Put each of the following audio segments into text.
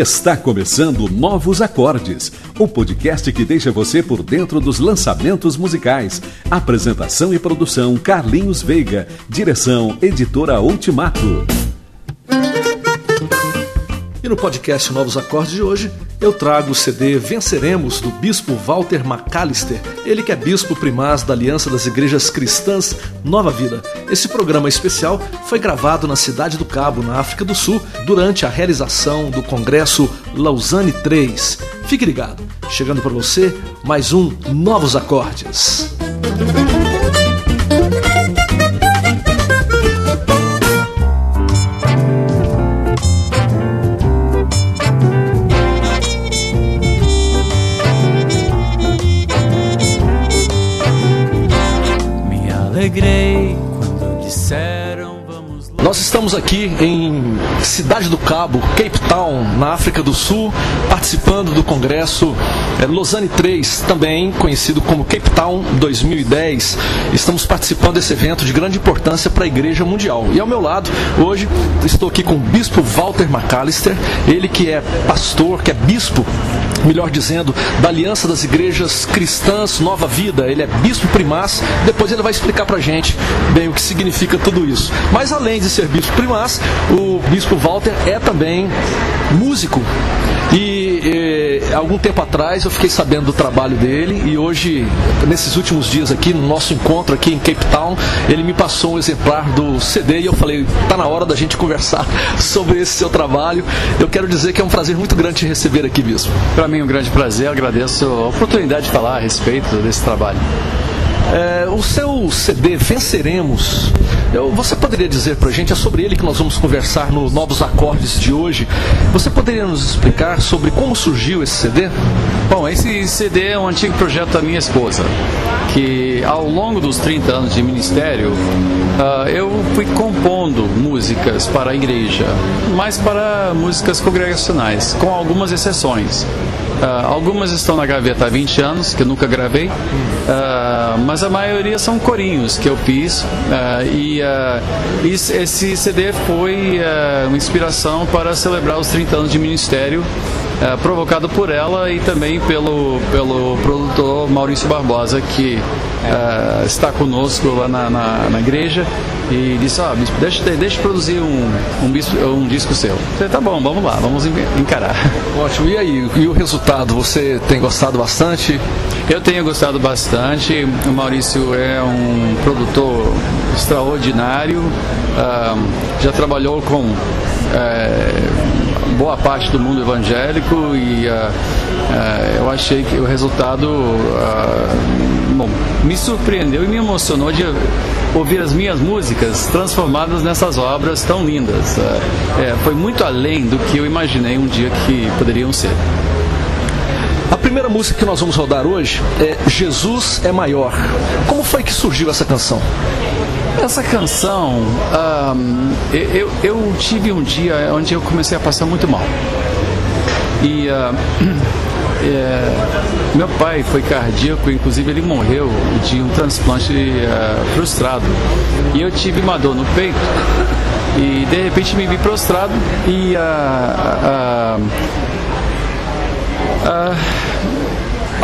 Está começando Novos Acordes, o podcast que deixa você por dentro dos lançamentos musicais. Apresentação e produção Carlinhos Veiga, direção Editora Ultimato. No podcast Novos Acordes de hoje, eu trago o CD Venceremos do bispo Walter McAllister, ele que é bispo primaz da Aliança das Igrejas Cristãs Nova Vida. Esse programa especial foi gravado na cidade do Cabo, na África do Sul, durante a realização do Congresso Lausanne 3. Fique ligado, chegando para você mais um Novos Acordes. Estamos aqui em Cidade do Cabo, Cape Town, na África do Sul, participando do Congresso é, Lausanne 3, também conhecido como Cape Town 2010. Estamos participando desse evento de grande importância para a Igreja Mundial. E ao meu lado, hoje, estou aqui com o Bispo Walter McAllister, ele que é pastor, que é bispo melhor dizendo, da Aliança das Igrejas Cristãs Nova Vida. Ele é bispo primaz, depois ele vai explicar pra gente bem o que significa tudo isso. Mas além de ser bispo primaz, o bispo Walter é também músico. Eh, algum tempo atrás eu fiquei sabendo do trabalho dele e hoje, nesses últimos dias aqui, no nosso encontro aqui em Cape Town, ele me passou um exemplar do CD e eu falei, tá na hora da gente conversar sobre esse seu trabalho. Eu quero dizer que é um prazer muito grande te receber aqui, bispo. Para mim é um grande prazer, agradeço a oportunidade de falar a respeito desse trabalho. É, o seu CD Venceremos, eu, você poderia dizer para a gente, é sobre ele que nós vamos conversar no Novos Acordes de hoje. Você poderia nos explicar sobre como surgiu esse CD? Bom, esse CD é um antigo projeto da minha esposa, que ao longo dos 30 anos de ministério, uh, eu fui compondo músicas para a igreja, mas para músicas congregacionais, com algumas exceções. Uh, algumas estão na gaveta há 20 anos, que eu nunca gravei, uh, mas a maioria são corinhos que eu fiz. Uh, e esse CD foi uma inspiração para celebrar os 30 anos de ministério é, provocado por ela e também pelo, pelo produtor Maurício Barbosa, que é, está conosco lá na, na, na igreja e disse, ó, bispo, deixa, deixa eu produzir um, um, bispo, um disco seu. Eu falei, tá bom, vamos lá, vamos encarar. Ótimo, e aí, e o resultado, você tem gostado bastante? Eu tenho gostado bastante, o Maurício é um produtor extraordinário, ah, já trabalhou com é, boa parte do mundo evangélico e uh, uh, eu achei que o resultado uh, bom, me surpreendeu e me emocionou de ouvir as minhas músicas transformadas nessas obras tão lindas. É, foi muito além do que eu imaginei um dia que poderiam ser. A primeira música que nós vamos rodar hoje é Jesus é Maior. Como foi que surgiu essa canção? Essa canção, um, eu, eu tive um dia onde eu comecei a passar muito mal. E uh, é, meu pai foi cardíaco, inclusive ele morreu de um transplante uh, frustrado. E eu tive uma dor no peito e de repente me vi prostrado e uh,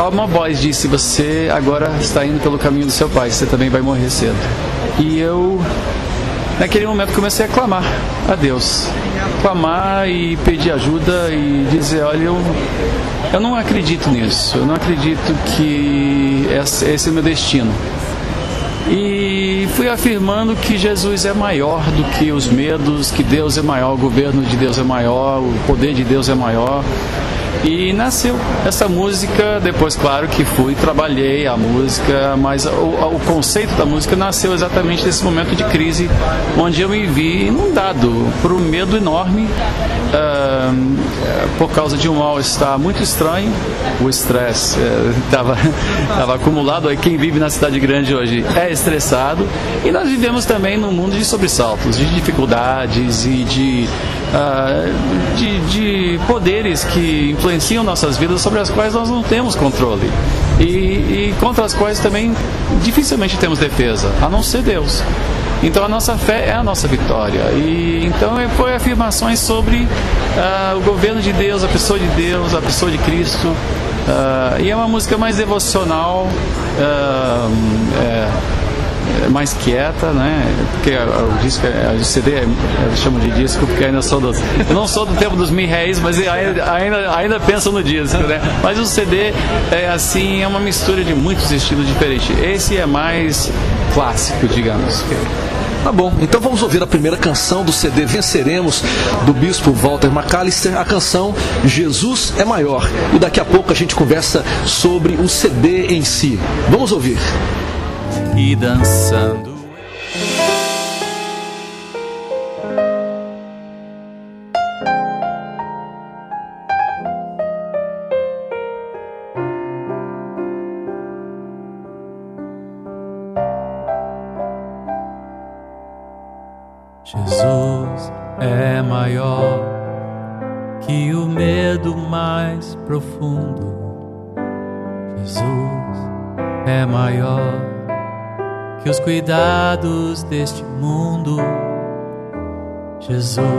uh, uma voz disse: Você agora está indo pelo caminho do seu pai, você também vai morrer cedo. E eu, naquele momento, comecei a clamar a Deus. Clamar e pedir ajuda e dizer: Olha, eu, eu não acredito nisso. Eu não acredito que esse é o meu destino. E fui afirmando que Jesus é maior do que os medos, que Deus é maior, o governo de Deus é maior, o poder de Deus é maior. E nasceu essa música, depois, claro, que fui, trabalhei a música, mas o, o conceito da música nasceu exatamente nesse momento de crise, onde eu me vi inundado por um medo enorme, uh, por causa de um mal-estar muito estranho. O estresse estava uh, acumulado, aí. Quem vive na cidade grande hoje é estressado, e nós vivemos também num mundo de sobressaltos, de dificuldades e de, uh, de, de poderes que influenciam nossas vidas sobre as quais nós não temos controle e, e contra as quais também dificilmente temos defesa, a não ser Deus. Então a nossa fé é a nossa vitória. E então foi afirmações sobre uh, o governo de Deus, a pessoa de Deus, a pessoa de Cristo. Uh, e é uma música mais devocional. Uh, é, é mais quieta, né? Porque o disco, o CD, eu chamo de disco porque ainda sou do, eu não sou do tempo dos mil réis, mas ainda, ainda, ainda penso no disco, né? Mas o CD é assim, é uma mistura de muitos estilos diferentes. Esse é mais clássico, digamos. Tá bom, então vamos ouvir a primeira canção do CD Venceremos, do bispo Walter McAllister, a canção Jesus é Maior. E daqui a pouco a gente conversa sobre o CD em si. Vamos ouvir e dançando. Jesus é maior que o medo mais profundo. Jesus é maior que os cuidados deste mundo. Jesus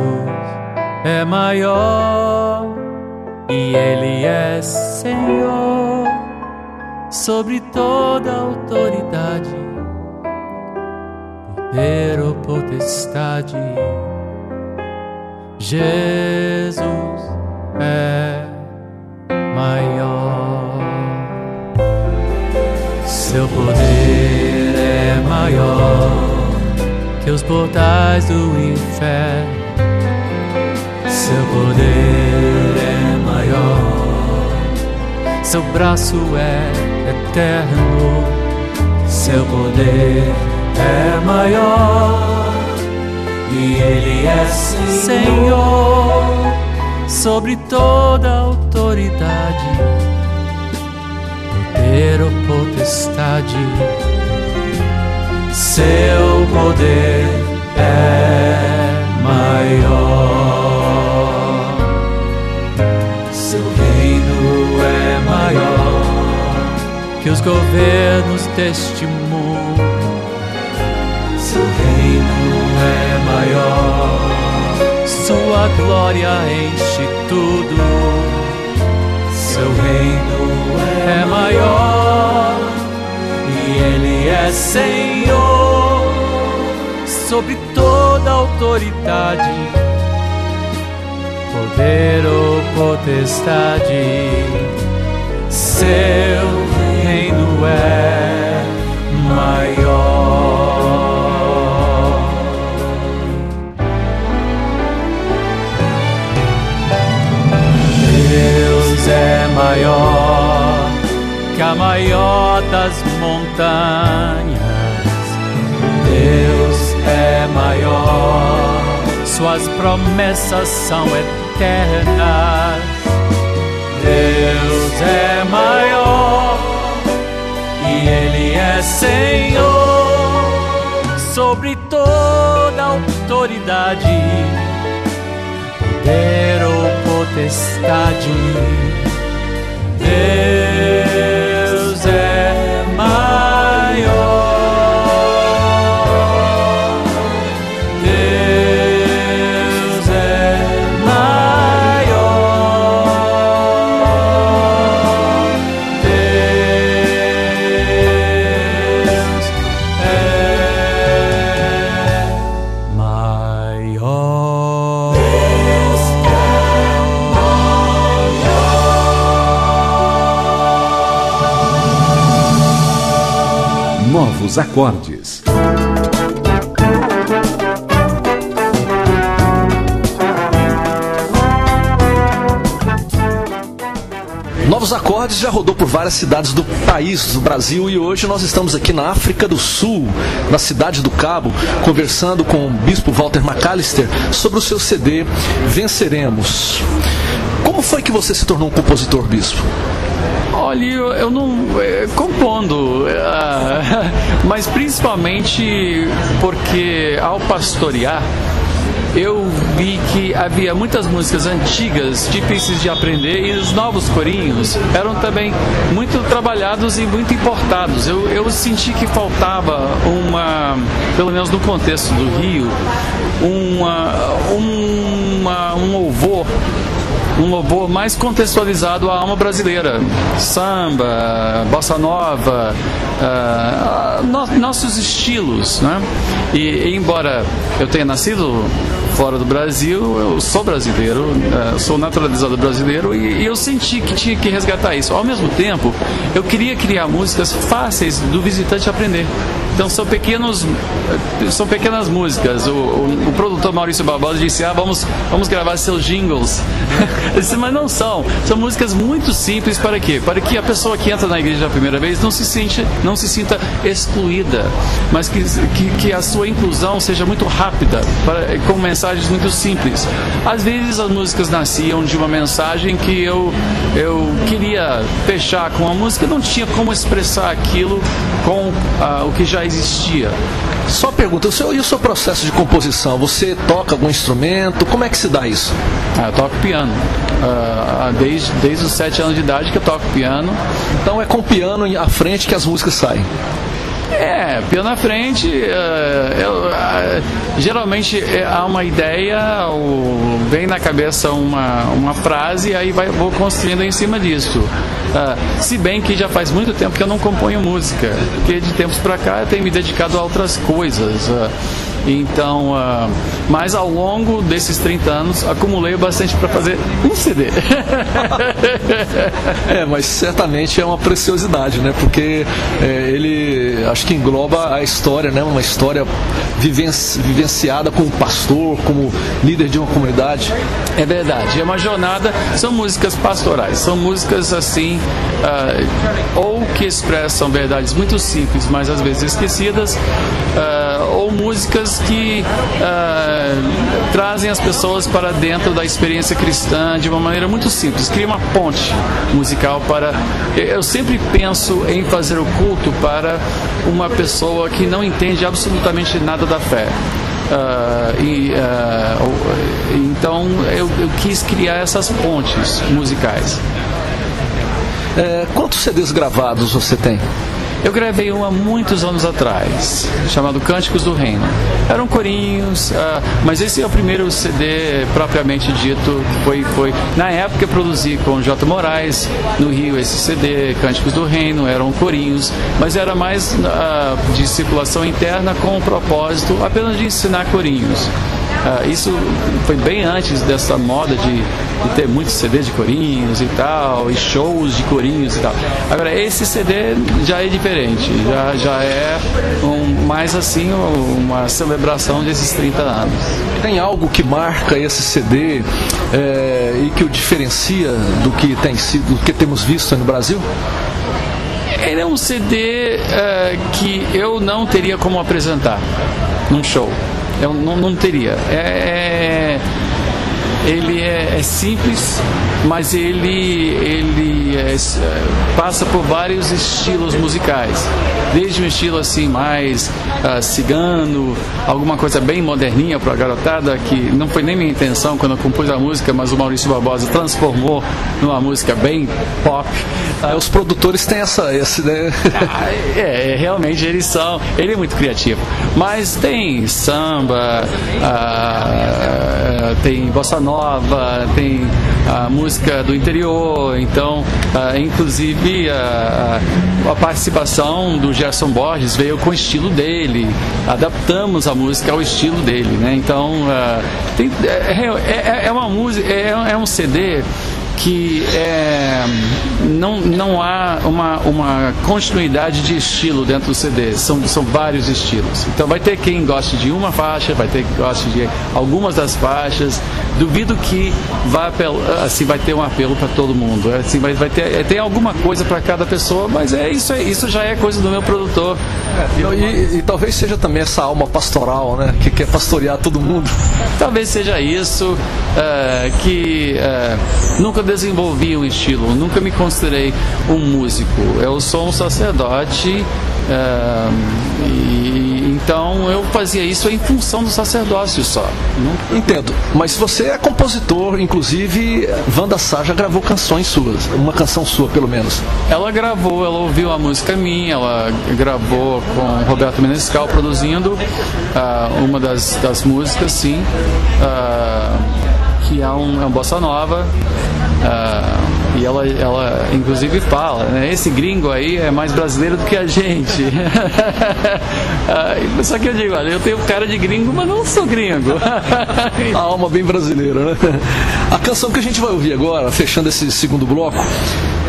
é maior e Ele é Senhor sobre toda autoridade, poder ou potestade. Jesus é maior, seu poder maior que os portais do inferno. Seu poder é maior, seu braço é eterno. Seu poder é maior e Ele é Senhor sobre toda autoridade, poder ou potestade seu poder é maior, seu reino é maior que os governos deste mundo. Seu reino é maior, sua glória enche tudo. Seu reino é maior ele é Senhor sobre toda autoridade, poder ou potestade, seu reino é maior. Deus é maior que a maior das montanhas. Deus é maior, Suas promessas são eternas. Deus é maior e Ele é Senhor sobre toda autoridade, poder ou potestade. Deus é maior. Novos acordes. Novos Acordes já rodou por várias cidades do país, do Brasil, e hoje nós estamos aqui na África do Sul, na cidade do Cabo, conversando com o bispo Walter McAllister sobre o seu CD Venceremos. Como foi que você se tornou um compositor, bispo? Olha, eu não. É, compondo, é, mas principalmente porque ao pastorear, eu vi que havia muitas músicas antigas difíceis de aprender e os novos corinhos eram também muito trabalhados e muito importados. Eu, eu senti que faltava uma, pelo menos no contexto do Rio, uma, uma, um louvor um louvor mais contextualizado à alma brasileira. Samba, bossa nova, uh, no, nossos estilos. Né? E, embora eu tenha nascido fora do Brasil, eu sou brasileiro, uh, sou naturalizado brasileiro e, e, eu senti que tinha que resgatar isso. Ao mesmo tempo, eu queria criar músicas fáceis do visitante aprender. Então são pequenos, são pequenas músicas. O, o, o produtor Maurício Barbosa disse: Ah, vamos, vamos gravar seus jingles. disse, Mas não são. São músicas muito simples para quê? Para que a pessoa que entra na igreja a primeira vez não se, sente, não se sinta excluída, mas que, que, que a sua inclusão seja muito rápida, para, com mensagens muito simples. Às vezes as músicas nasciam de uma mensagem que eu, eu queria fechar com a música, não tinha como expressar aquilo com ah, o que já existia. Só pergunta, o seu, e o seu processo de composição? Você toca algum instrumento? Como é que se dá isso? Ah, eu toco piano. Uh, desde, desde os sete anos de idade que eu toco piano. Então é com o piano à frente que as músicas saem? É, piano na frente, uh, eu, uh, geralmente é, há uma ideia, ou vem na cabeça uma, uma frase e aí vai, vou construindo em cima disso. Uh, se bem que já faz muito tempo que eu não componho música, porque de tempos para cá eu tenho me dedicado a outras coisas. Então, uh, mas ao longo desses 30 anos, acumulei bastante para fazer um CD. é, mas certamente é uma preciosidade, né? Porque é, ele acho que engloba a história, né? Uma história vivenci vivenciada como pastor, como líder de uma comunidade. É verdade. É uma jornada. São músicas pastorais. São músicas assim, uh, ou que expressam verdades muito simples, mas às vezes esquecidas, uh, ou músicas que uh, trazem as pessoas para dentro da experiência cristã de uma maneira muito simples. Cria uma ponte musical para. Eu sempre penso em fazer o culto para uma pessoa que não entende absolutamente nada da fé. Uh, e, uh, então eu, eu, quis criar essas pontes musicais. É, quantos CDs gravados você tem? Eu gravei um há muitos anos atrás, chamado Cânticos do Reino. Eram corinhos, uh, mas esse é o primeiro CD propriamente dito. Foi, foi na época eu produzi com J. Moraes no Rio esse CD, Cânticos do Reino, eram corinhos, mas era mais uh, de circulação interna com o propósito apenas de ensinar corinhos. Uh, isso foi bem antes dessa moda de, de, ter muitos CDs de corinhos e tal, e shows de corinhos e tal. Agora, esse CD já é diferente, já, já é um, mais assim uma celebração desses 30 anos. Tem algo que marca esse CD é, e que o diferencia do que tem sido, do que temos visto no Brasil? Ele é um CD uh, que eu não teria como apresentar num show. Eu não, não teria. É, é, ele é, é, simples, mas ele, ele é, passa por vários estilos musicais. Desde um estilo assim mais uh, cigano, alguma coisa bem moderninha para a garotada, que não foi nem minha intenção quando eu compus a música, mas o Maurício Barbosa transformou numa música bem pop. Ah, os produtores têm essa, esse, né? ah, é, é, realmente eles são, ele é muito criativo. Mas tem samba, uh, tem bossa nova, tem a música do interior, então, uh, inclusive a, a participação do Gerson Borges veio com o estilo dele, adaptamos a música ao estilo dele, né? Então, uh, tem, é, é, é, uma música, é, é um CD que é, não, não há uma, uma continuidade de estilo dentro do CD, são, são vários estilos. Então vai ter quem goste de uma faixa, vai ter quem goste de algumas das faixas. Duvido que vá assim, vai ter um apelo para todo mundo. Assim, vai, vai ter, tem alguma coisa para cada pessoa, mas é isso, é, isso já é coisa do meu produtor. É, e, e, e, talvez seja também essa alma pastoral, né? Que quer pastorear todo mundo. Talvez seja isso, uh, que uh, nunca desenvolvi um estilo, nunca me considerei um músico. Eu sou um sacerdote uh, e Então eu fazia isso em função do sacerdócio só. Não... Entendo. Mas você é compositor, inclusive Wanda Sá já gravou canções suas, uma canção sua pelo menos. Ela gravou, ela ouviu a música minha, ela gravou com Roberto Menescal produzindo uh, uma das, das músicas, sim, uh, que é um, é um bossa nova. E ela, ela inclusive fala, né? Esse gringo aí é mais brasileiro do que a gente. Só que eu digo, olha, eu tenho cara de gringo, mas não sou gringo. a alma bem brasileira, né? A canção que a gente vai ouvir agora, fechando esse segundo bloco,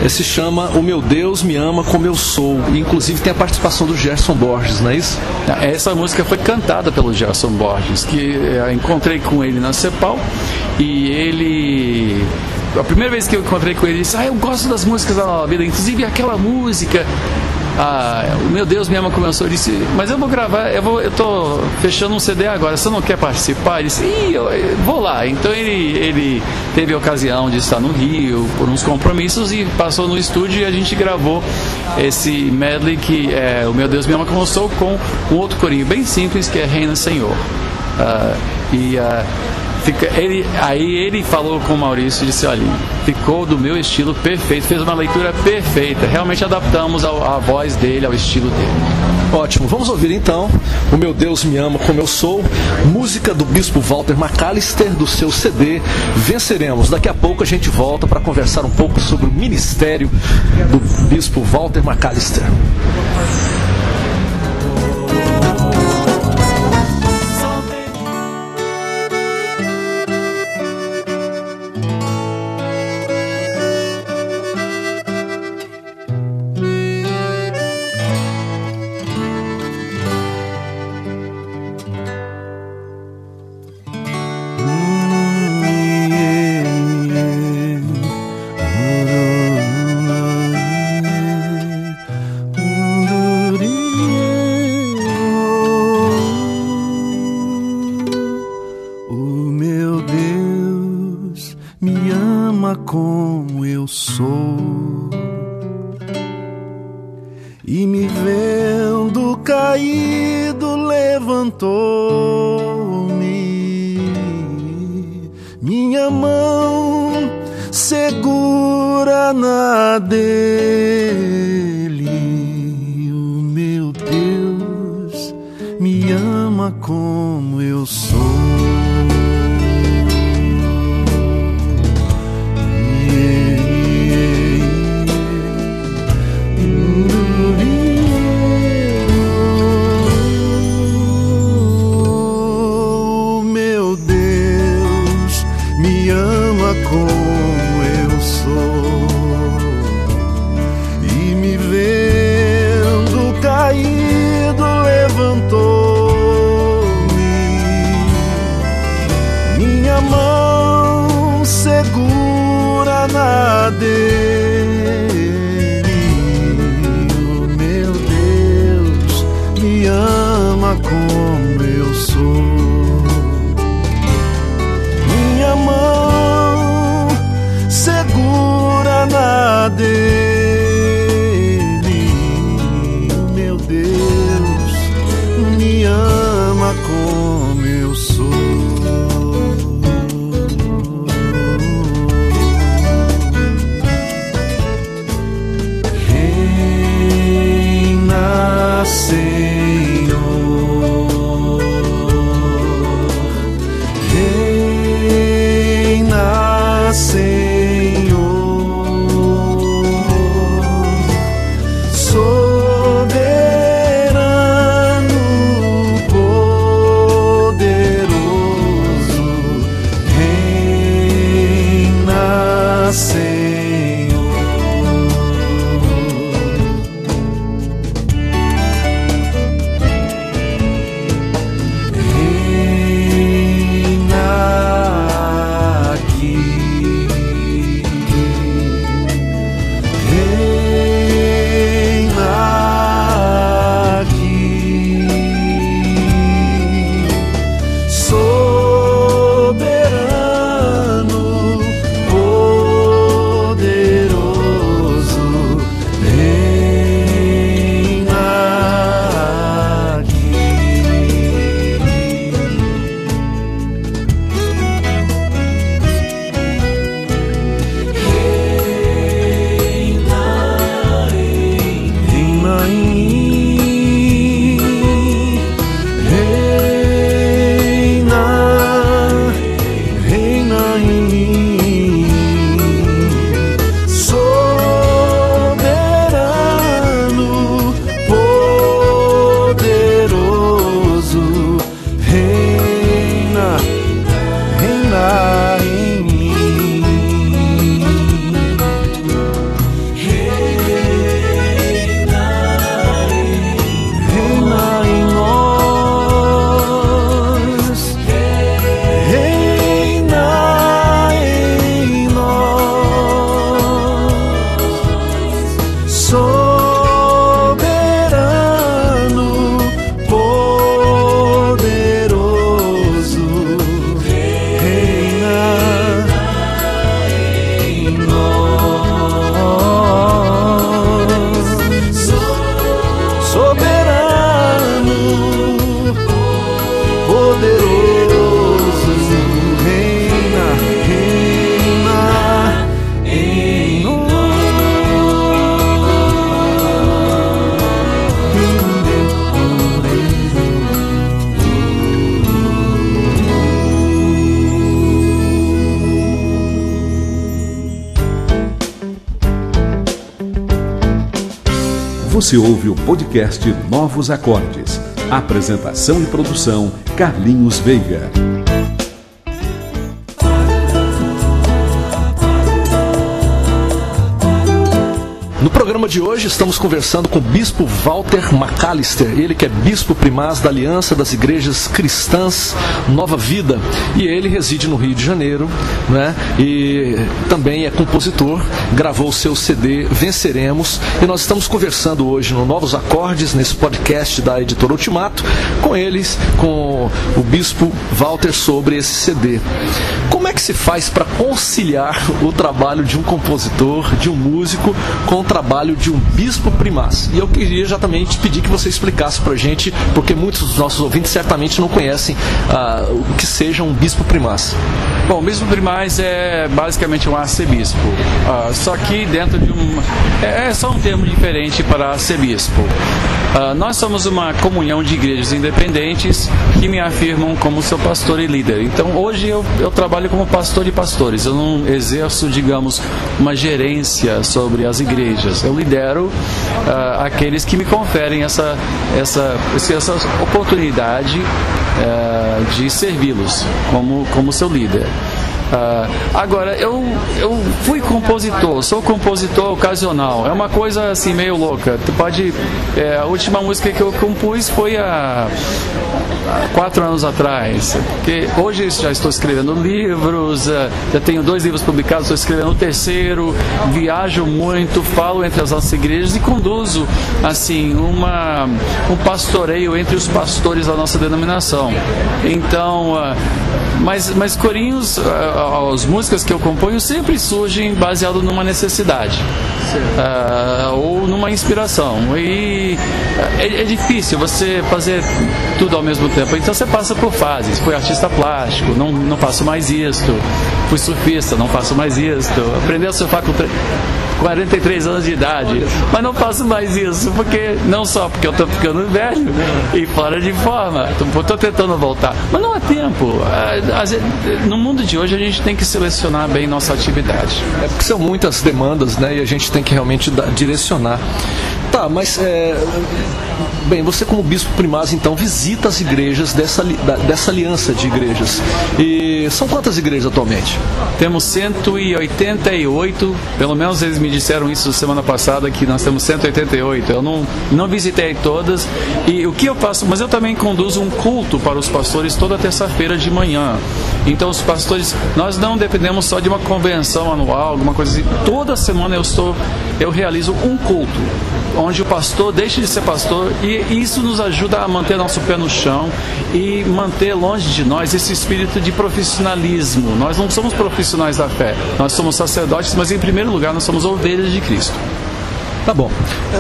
se chama O Meu Deus Me Ama Como Eu Sou. E, inclusive tem a participação do Gerson Borges, não é isso? Essa música foi cantada pelo Gerson Borges, que eu encontrei com ele na Cepal e ele a primeira vez que eu encontrei com ele, ele disse: Ah, eu gosto das músicas da vida, inclusive aquela música. Ah, meu Deus me ama como eu disse, mas eu vou gravar, eu, vou, eu tô fechando um CD agora, você não quer participar? Ele disse, Ih, eu, eu vou lá. Então ele, ele teve a ocasião de estar no Rio por uns compromissos e passou no estúdio e a gente gravou esse medley que é O Meu Deus me ama sou com um outro corinho bem simples que é Reina Senhor. Ah, e ah, Fica, ele, aí ele falou com o Maurício e disse: olha, ficou do meu estilo perfeito, fez uma leitura perfeita. Realmente adaptamos a, a voz dele ao estilo dele. Ótimo, vamos ouvir então O Meu Deus Me Ama Como Eu Sou, música do Bispo Walter McAllister, do seu CD Venceremos. Daqui a pouco a gente volta para conversar um pouco sobre o ministério do Bispo Walter McAllister. Você ouve o podcast Novos Acordes. Apresentação e produção Carlinhos Veiga. De hoje estamos conversando com o bispo Walter McAllister, ele que é bispo primaz da Aliança das Igrejas Cristãs Nova Vida, e ele reside no Rio de Janeiro, né? E também é compositor, gravou o seu CD Venceremos, e nós estamos conversando hoje no Novos Acordes, nesse podcast da Editora Ultimato, com eles, com o bispo Walter sobre esse CD. Como é que se faz para conciliar o trabalho de um compositor, de um músico, com o trabalho de um bispo primaz? E eu queria exatamente pedir que você explicasse para a gente, porque muitos dos nossos ouvintes certamente não conhecem ah, o que seja um bispo primaz. Bom, o bispo primaz é basicamente um arcebispo, uh, só que dentro de um. É, é, só um termo diferente para arcebispo. Uh, nós somos uma comunhão de igrejas independentes que me afirmam como seu pastor e líder. Então hoje eu, eu trabalho como pastor de pastores, eu não exerço, digamos, uma gerência sobre as igrejas. Eu lidero uh, aqueles que me conferem essa, essa, essa oportunidade de servi-los como, como seu líder. Uh, agora, eu, eu fui compositor, sou compositor ocasional. É uma coisa assim meio louca. Tu pode. É, a última música que eu compus foi há, há quatro anos atrás. Porque hoje já estou escrevendo livros, uh, já tenho dois livros publicados, estou escrevendo o terceiro, viajo muito, falo entre as nossas igrejas e conduzo assim uma, um pastoreio entre os pastores da nossa denominação. Então, uh, mas, mas corinhos as músicas que eu componho sempre surgem baseado numa necessidade uh, ou numa inspiração. E é, é, difícil você fazer tudo ao mesmo tempo. Então você passa por fases. Fui artista plástico, não, não faço mais isto. Fui surfista, não faço mais isto. Aprendi a surfar com 43 anos de idade. Mas não faço mais isso, porque não só porque eu estou ficando velho e fora de forma. Estou tentando voltar. Mas não há tempo. No mundo de hoje a gente tem que selecionar bem nossa atividade. É porque são muitas demandas, né? E a gente tem que realmente direcionar. Tá, mas é, bem, você como bispo primaz então visita as igrejas dessa, dessa aliança de igrejas. E são quantas igrejas atualmente? Temos 188, pelo menos eles me disseram isso semana passada que nós temos 188. Eu não, não visitei todas. E o que eu faço? Mas eu também conduzo um culto para os pastores toda terça-feira de manhã. Então os pastores, nós não dependemos só de uma convenção anual, alguma coisa assim. Toda semana eu estou, eu realizo um culto onde o pastor deixa de ser pastor e isso nos ajuda a manter nosso pé no chão e manter longe de nós esse espírito de profissionalismo. Nós não somos profissionais da fé, nós somos sacerdotes, mas em primeiro lugar nós somos ovelhas de Cristo. Tá bom.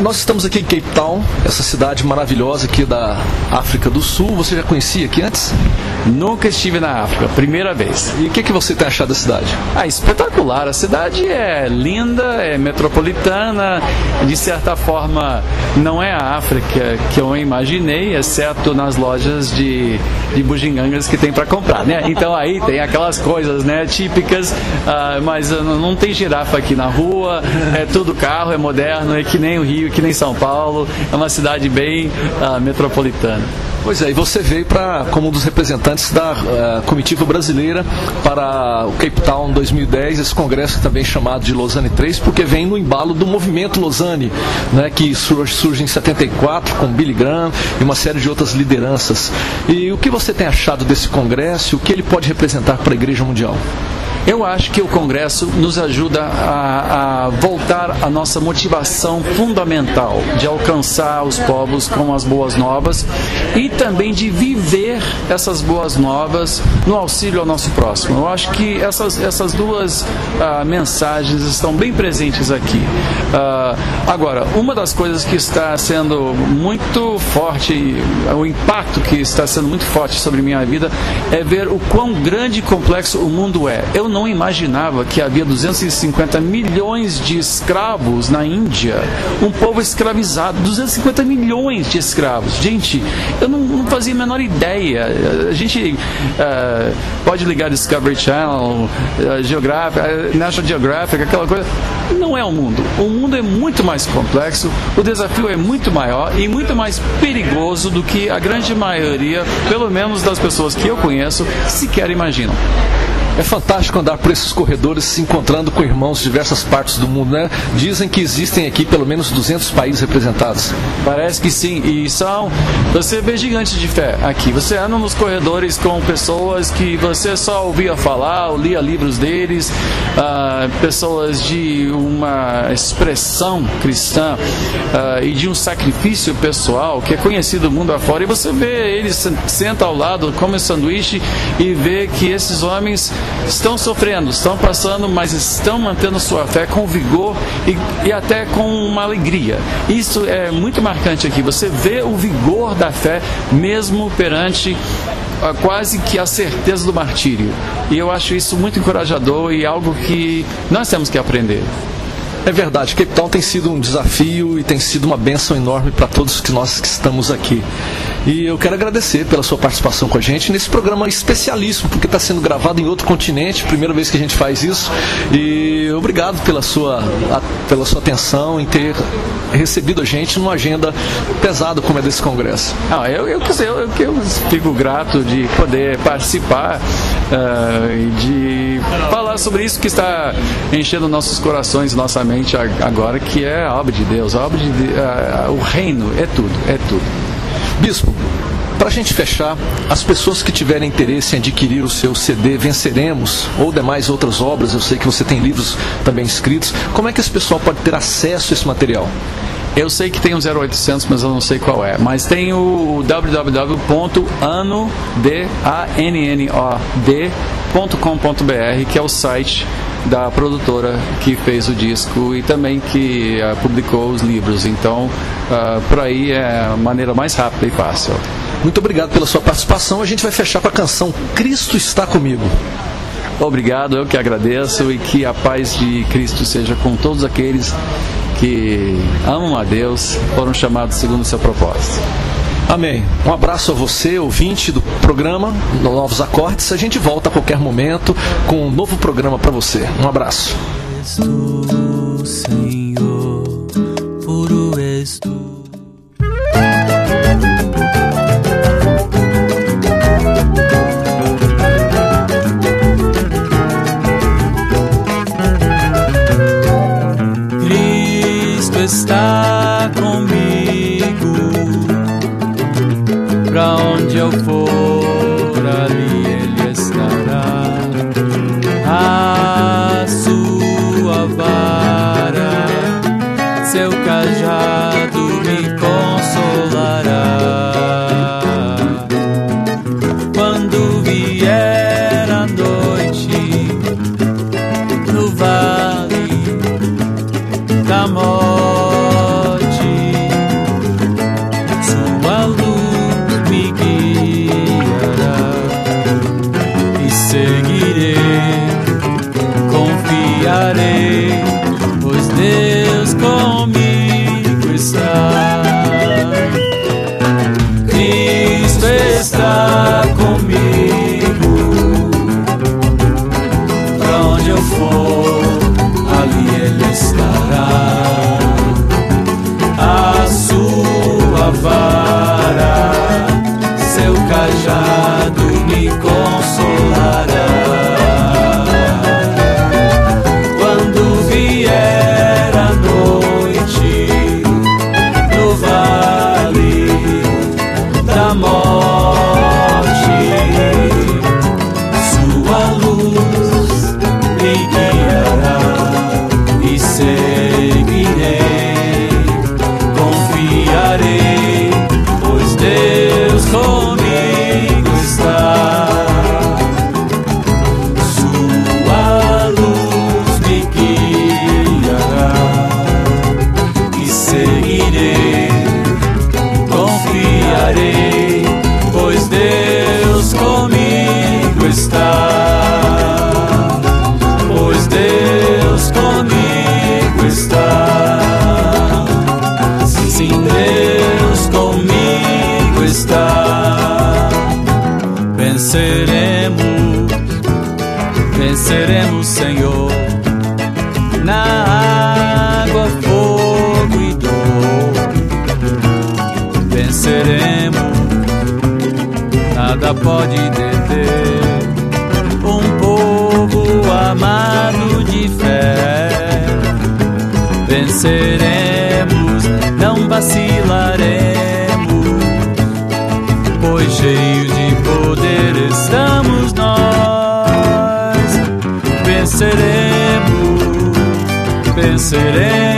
Nós estamos aqui em Cape Town, essa cidade maravilhosa aqui da África do Sul. Você já conhecia aqui antes? Nunca estive na África, primeira vez. E o que, que você tem achado da cidade? Ah, espetacular. A cidade é linda, é metropolitana, de certa forma não é a África que eu imaginei, exceto nas lojas de, de bugigangas que tem para comprar, né? Então aí tem aquelas coisas, né, típicas, uh, mas não tem girafa aqui na rua, é tudo carro, é moderno, é que nem o Rio, que nem São Paulo, é uma cidade bem uh, metropolitana. Pois é, e você veio para como um dos representantes da uh, comitiva brasileira para o Cape Town 2010, esse congresso também chamado de Lausanne 3, porque vem no embalo do movimento Lausanne, né, que surge em 74 com Billy Graham e uma série de outras lideranças. E o que você tem achado desse congresso? O que ele pode representar para a Igreja Mundial? Eu acho que o Congresso nos ajuda a, a, voltar à nossa motivação fundamental de alcançar os povos com as boas novas e também de viver essas boas novas no auxílio ao nosso próximo. Eu acho que essas, essas duas uh, mensagens estão bem presentes aqui. Uh, agora, uma das coisas que está sendo muito forte, o impacto que está sendo muito forte sobre minha vida, é ver o quão grande e complexo o mundo é. Eu não não imaginava que havia 250 milhões de escravos na Índia, um povo escravizado, 250 milhões de escravos. Gente, eu não, não fazia a menor ideia. A gente uh, pode ligar Discovery Channel, uh, Geographic, uh, National Geographic, aquela coisa. Não é o mundo. O mundo é muito mais complexo, o desafio é muito maior e muito mais perigoso do que a grande maioria, pelo menos das pessoas que eu conheço, sequer imaginam. É fantástico andar por esses corredores se encontrando com irmãos de diversas partes do mundo, né? Dizem que existem aqui pelo menos 200 países representados. Parece que sim, e são. Você vê gigantes de fé aqui. Você anda nos corredores com pessoas que você só ouvia falar, ou lia livros deles, uh, pessoas de uma expressão cristã uh, e de um sacrifício pessoal que é conhecido mundo afora. E você vê eles senta ao lado, come sanduíche e vê que esses homens estão sofrendo, estão passando, mas estão mantendo sua fé com vigor e, e até com uma alegria. Isso é muito marcante aqui. Você vê o vigor da fé mesmo perante a, quase que a certeza do martírio. E eu acho isso muito encorajador e algo que nós temos que aprender. É verdade, Cape Town tem sido um desafio e tem sido uma benção enorme para todos que nós que estamos aqui. E eu quero agradecer pela sua participação com a gente nesse programa especialíssimo, porque está sendo gravado em outro continente, primeira vez que a gente faz isso. E obrigado pela sua, a, pela sua atenção em ter recebido a gente numa agenda pesada como é desse congresso. Ah, eu, eu, eu, eu fico grato de poder participar uh, e de falar sobre isso que está enchendo nossos corações, nossa mente agora, que é a obra de Deus. A obra de uh, o reino é tudo, é tudo. Bispo, para a gente fechar, as pessoas que tiverem interesse em adquirir o seu CD Venceremos ou demais outras obras, eu sei que você tem livros também escritos, como é que esse pessoal pode ter acesso a esse material? Eu sei que tem um 0800, mas eu não sei qual é. Mas tem o www.anod.com.br, que é o site da produtora que fez o disco e também que uh, publicou os livros. Então, uh, por aí é a maneira mais rápida e fácil. Muito obrigado pela sua participação. A gente vai fechar com a canção Cristo está comigo. Obrigado, eu que agradeço e que a paz de Cristo seja com todos aqueles que amam a Deus, foram chamados segundo o seu propósito. Amém. Um abraço a você, ouvinte do programa Novos Acordes. A gente volta a qualquer momento com um novo programa para você. Um abraço. Senhor, Cristo está Senhor. Na água, fogo e dor, venceremos. Nada pode deter um povo amado de fé. Venceremos, não vacilaremos, pois cheios de poder estamos nós venceremos, venceremos.